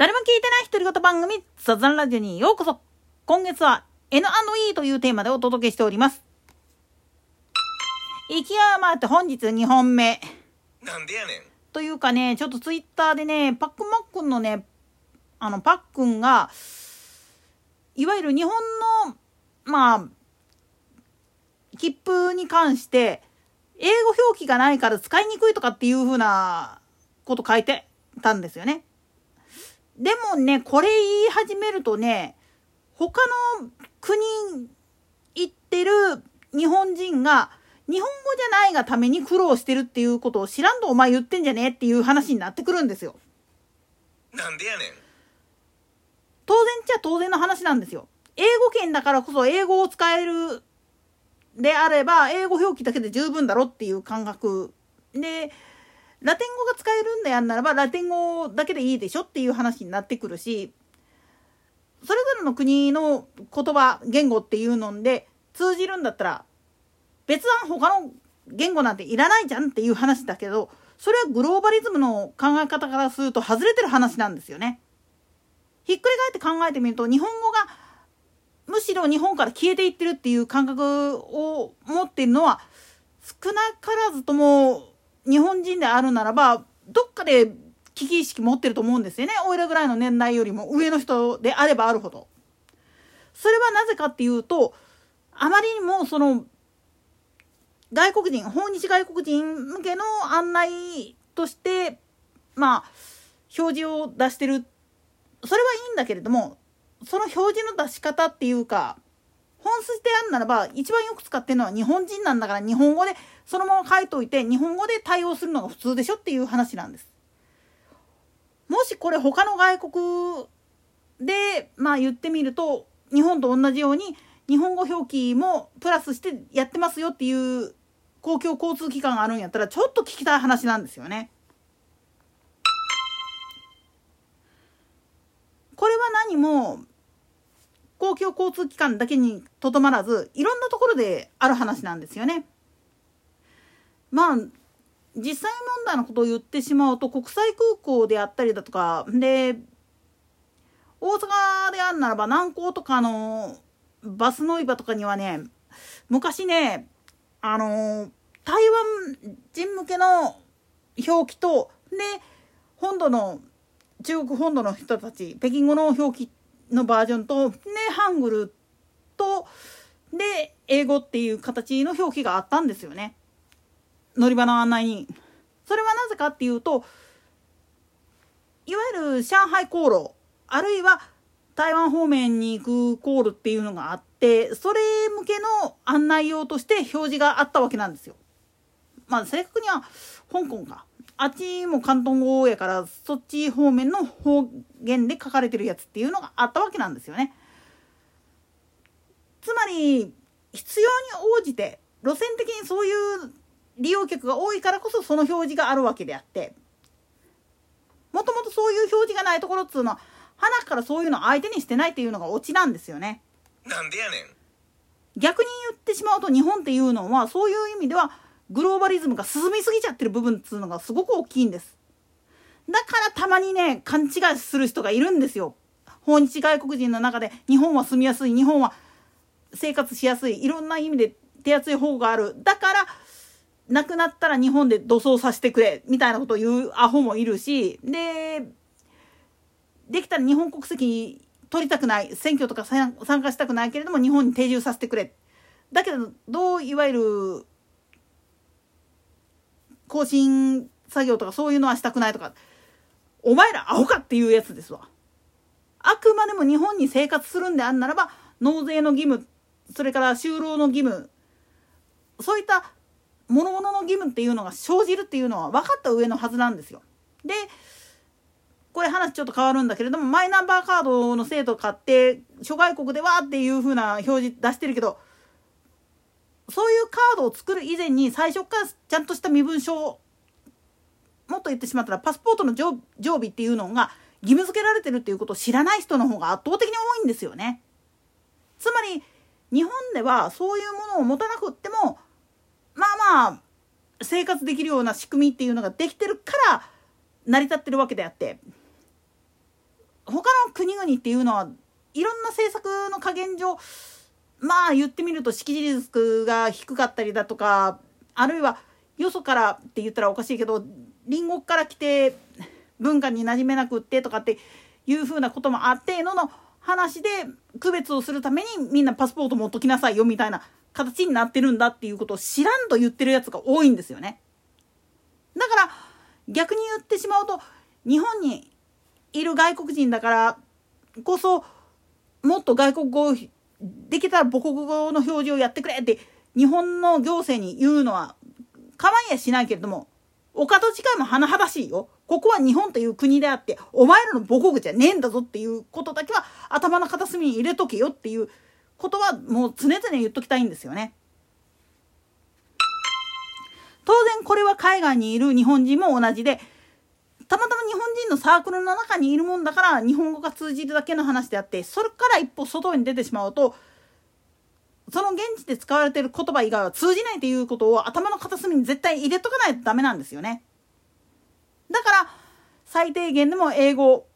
誰も聞いてない独り言番組、サザンラジオにようこそ。今月は N&E というテーマでお届けしております。勢い余って本日2本目。なんでやねん。というかね、ちょっとツイッターでね、パックンマックンのね、あの、パックンが、いわゆる日本の、まあ、切符に関して、英語表記がないから使いにくいとかっていう風なこと書いてたんですよね。でもね、これ言い始めるとね、他の国行ってる日本人が、日本語じゃないがために苦労してるっていうことを知らんとお前言ってんじゃねえっていう話になってくるんですよ。なんでやねん。当然っちゃ当然の話なんですよ。英語圏だからこそ英語を使えるであれば、英語表記だけで十分だろっていう感覚で、ラテン語が使えるんでやんならば、ラテン語だけでいいでしょっていう話になってくるし、それぞれの国の言葉、言語っていうので通じるんだったら、別案他の言語なんていらないじゃんっていう話だけど、それはグローバリズムの考え方からすると外れてる話なんですよね。ひっくり返って考えてみると、日本語がむしろ日本から消えていってるっていう感覚を持っているのは、少なからずとも日本人であるならば、どっかで危機意識持ってると思うんですよね。おいらぐらいの年代よりも上の人であればあるほど。それはなぜかっていうと、あまりにもその、外国人、訪日外国人向けの案内として、まあ、表示を出してる。それはいいんだけれども、その表示の出し方っていうか、本筋であるならば、一番よく使ってるのは日本人なんだから日本語でそのまま書いといて、日本語で対応するのが普通でしょっていう話なんです。もしこれ他の外国で、まあ言ってみると、日本と同じように日本語表記もプラスしてやってますよっていう公共交通機関があるんやったらちょっと聞きたい話なんですよね。これは何も公共交通機関だけにとどまらずいろんなところである話なんですよね。まあ実際問題のことを言ってしまうと国際空港であったりだとかで大阪であるならば南港とかのバス乗り場とかにはね昔ねあの台湾人向けの表記とで本土の中国本土の人たち北京語の表記のバージョンと、ね、ハングルと、で、英語っていう形の表記があったんですよね。乗り場の案内に。それはなぜかっていうと、いわゆる上海航路、あるいは台湾方面に行く航路っていうのがあって、それ向けの案内用として表示があったわけなんですよ。まあ正確には香港か。あっちも広東語やからそっち方面の方言で書かれてるやつっていうのがあったわけなんですよね。つまり必要に応じて路線的にそういう利用客が多いからこそその表示があるわけであってもともとそういう表示がないところっつうのは花からそういうの相手にしてないっていうのがオチなんですよね。なんでやねん。逆に言ってしまうと日本っていうのはそういう意味ではグローバリズムが進みすぎちゃってる部分っつうのがすごく大きいんです。だからたまにね、勘違いする人がいるんですよ。訪日外国人の中で日本は住みやすい、日本は生活しやすい、いろんな意味で手厚い方がある。だから、亡くなったら日本で土葬させてくれ、みたいなことを言うアホもいるし、で、できたら日本国籍取りたくない、選挙とか参加したくないけれども日本に定住させてくれ。だけど、どういわゆる更新作業とかそういうのはしたくないとか、お前らアホかっていうやつですわ。あくまでも日本に生活するんであんならば、納税の義務、それから就労の義務、そういった諸々の義務っていうのが生じるっていうのは分かった上のはずなんですよ。で、これ話ちょっと変わるんだけれども、マイナンバーカードの制度買って、諸外国ではっていう風な表示出してるけど、そういうカードを作る以前に最初からちゃんとした身分証もっと言ってしまったらパスポートの常備っていうのが義務付けられてるっていうことを知らない人の方が圧倒的に多いんですよね。つまり日本ではそういうものを持たなくってもまあまあ生活できるような仕組みっていうのができてるから成り立ってるわけであって他の国々っていうのはいろんな政策の加減上まあ言ってみると識字率が低かったりだとかあるいはよそからって言ったらおかしいけど隣国から来て文化に馴染めなくってとかっていうふうなこともあってのの話で区別をするためにみんなパスポート持っときなさいよみたいな形になってるんだっていうことを知らんと言ってるやつが多いんですよね。だから逆に言ってしまうと日本にいる外国人だからこそもっと外国語できたら母国語の表示をやってくれって日本の行政に言うのは構いやしないけれどもお門違いも甚だしいよ。ここは日本という国であってお前らの母国じゃねえんだぞっていうことだけは頭の片隅に入れとけよっていうことはもう常々言っときたいんですよね。当然これは海外にいる日本人も同じでたまたま日本人のサークルの中にいるもんだから日本語が通じるだけの話であってそれから一歩外に出てしまうとその現地で使われてる言葉以外は通じないということを頭の片隅に絶対入れとかないとダメなんですよね。だから最低限でも英語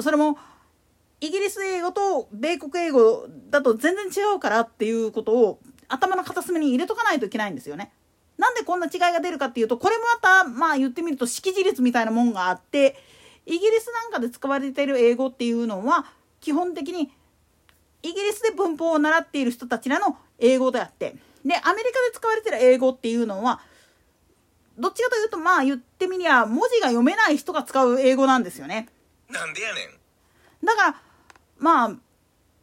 それもイギリス英語と米国英語だと全然違うからっていうことを頭の片隅に入れとかないといけないんですよね。なんでこんな違いが出るかっていうとこれもまたまあ言ってみると識字率みたいなもんがあってイギリスなんかで使われている英語っていうのは基本的にイギリスで文法を習っている人たちらの英語であってでアメリカで使われてる英語っていうのはどっちかというとまあ言ってみりゃ文字が読めない人が使う英語なんですよね。なんでやねん。だからまあ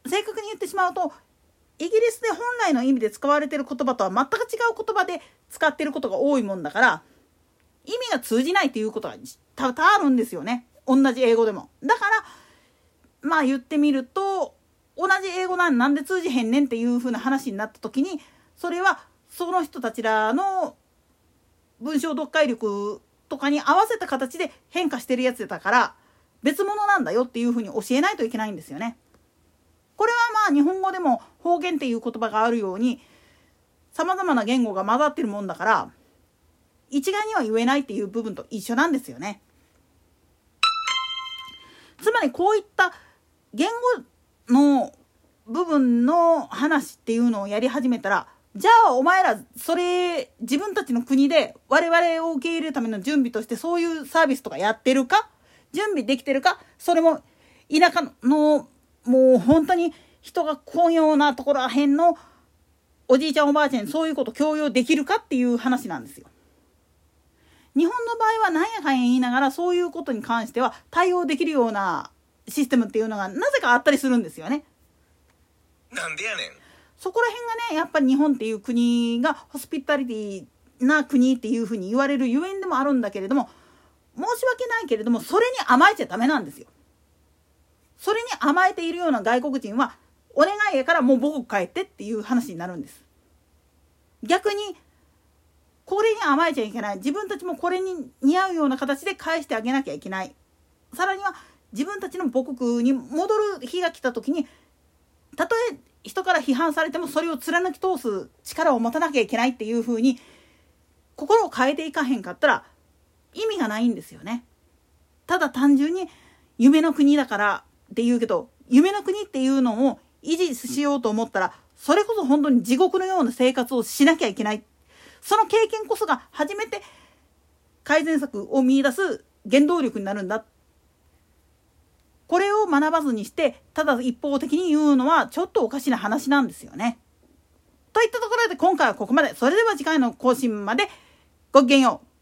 正確に言ってしまうとイギリスで本来の意味で使われてる言葉とは全く違う言葉で使ってることが多いもんだから意味が通じないっていうことが多々あるんですよね同じ英語でも。だからまあ言ってみると同じ英語なんなんで通じへんねんっていう風な話になった時にそれはその人たちらの文章読解力とかに合わせた形で変化してるやつだから別物なんだよっていう風に教えないといけないんですよね。日本語でも方言っていう言葉があるようにさまざまな言語が混ざってるもんだから一概には言えないっていう部分と一緒なんですよね。つまりこういった言語の部分の話っていうのをやり始めたらじゃあお前らそれ自分たちの国で我々を受け入れるための準備としてそういうサービスとかやってるか準備できてるかそれも田舎のもう本当に人が来んようなところらへんのおじいちゃんおばあちゃんにそういうこと強要できるかっていう話なんですよ。日本の場合は何やかんや言いながらそういうことに関しては対応できるようなシステムっていうのがなぜかあったりするんですよね。なんでやねん。そこら辺がねやっぱり日本っていう国がホスピタリティな国っていうふうに言われるゆえんでもあるんだけれども申し訳ないけれどもそれに甘えちゃダメなんですよ。それに甘えているような外国人はお願いやからもう母国帰ってっていう話になるんです。逆にこれに甘えちゃいけない自分たちもこれに似合うような形で返してあげなきゃいけないさらには自分たちの母国に戻る日が来た時にたとえ人から批判されてもそれを貫き通す力を持たなきゃいけないっていう風に心を変えていかへんかったら意味がないんですよね。ただ単純に夢の国だからって言うけど夢の国っていうのを維持しようと思ったらそれこそ本当に地獄のような生活をしなきゃいけないその経験こそが初めて改善策を見いだす原動力になるんだこれを学ばずにしてただ一方的に言うのはちょっとおかしな話なんですよね。といったところで今回はここまでそれでは次回の更新までごきげんよう。